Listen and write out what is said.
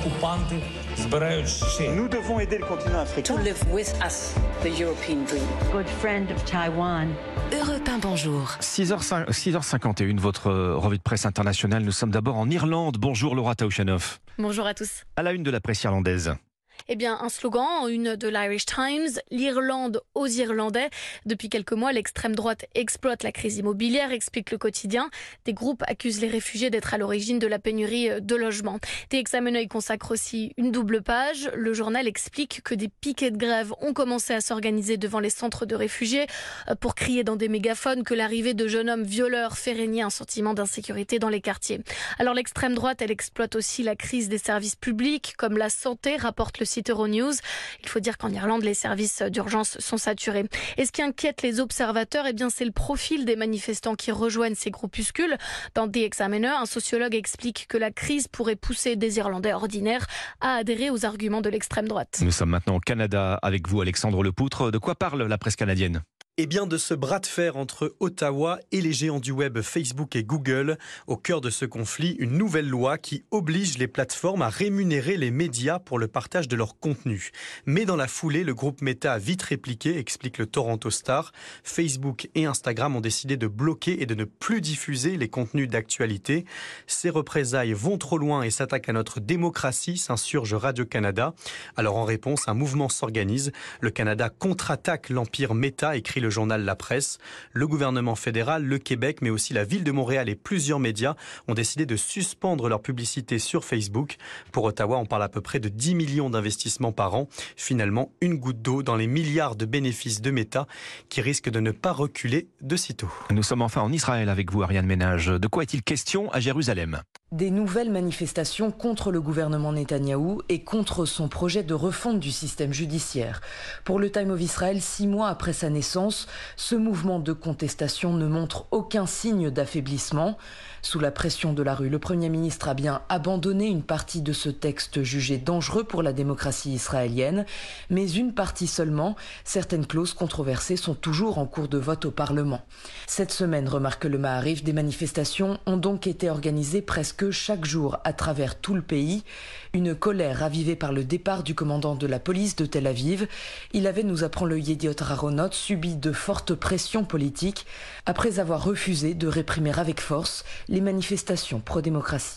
окупанти збирають ще. Nous devons aider le continent to africain. live with us the European dream. good friend of Taiwan. Europe 1, bonjour. 6h, 6h51, votre euh, revue de presse internationale. Nous sommes d'abord en Irlande. Bonjour Laura Taouchanoff. Bonjour à tous. À la une de la presse irlandaise. Eh bien, un slogan, une de l'Irish Times, l'Irlande aux Irlandais. Depuis quelques mois, l'extrême droite exploite la crise immobilière, explique le quotidien. Des groupes accusent les réfugiés d'être à l'origine de la pénurie de logements. The Examiner y consacre aussi une double page. Le journal explique que des piquets de grève ont commencé à s'organiser devant les centres de réfugiés euh, pour crier dans des mégaphones que l'arrivée de jeunes hommes violeurs fait régner un sentiment d'insécurité dans les quartiers. Alors l'extrême droite, elle exploite aussi la crise des services publics, comme la santé, rapporte le site Euronews. Il faut dire qu'en Irlande, les services d'urgence sont saturés. Et ce qui inquiète les observateurs, eh bien, c'est le profil des manifestants qui rejoignent ces groupuscules. Dans The Examiner, un sociologue explique que la crise pourrait pousser des Irlandais ordinaires à adhérer aux arguments de l'extrême droite. Nous sommes maintenant au Canada avec vous, Alexandre Lepoutre. De quoi parle la presse canadienne? Eh bien, de ce bras de fer entre Ottawa et les géants du web Facebook et Google. Au cœur de ce conflit, une nouvelle loi qui oblige les plateformes à rémunérer les médias pour le partage de leur contenu. Mais dans la foulée, le groupe Meta a vite répliqué, explique le Toronto Star. Facebook et Instagram ont décidé de bloquer et de ne plus diffuser les contenus d'actualité. Ces représailles vont trop loin et s'attaquent à notre démocratie, s'insurge Radio-Canada. Alors en réponse, un mouvement s'organise. Le Canada contre-attaque l'empire Meta, écrit le journal La Presse. Le gouvernement fédéral, le Québec, mais aussi la ville de Montréal et plusieurs médias ont décidé de suspendre leur publicité sur Facebook. Pour Ottawa, on parle à peu près de 10 millions d'investissements par an. Finalement, une goutte d'eau dans les milliards de bénéfices de Meta qui risquent de ne pas reculer de sitôt. Nous sommes enfin en Israël avec vous, Ariane Ménage. De quoi est-il question à Jérusalem? Des nouvelles manifestations contre le gouvernement Netanyahou et contre son projet de refonte du système judiciaire. Pour le Time of Israel, six mois après sa naissance, ce mouvement de contestation ne montre aucun signe d'affaiblissement. Sous la pression de la rue, le Premier ministre a bien abandonné une partie de ce texte jugé dangereux pour la démocratie israélienne, mais une partie seulement. Certaines clauses controversées sont toujours en cours de vote au Parlement. Cette semaine, remarque le Maharif, des manifestations ont donc été organisées presque chaque jour à travers tout le pays. Une colère ravivée par le départ du commandant de la police de Tel Aviv. Il avait, nous apprend le Yediot Aharonot, subi de fortes pressions politiques après avoir refusé de réprimer avec force les manifestations pro-démocratie.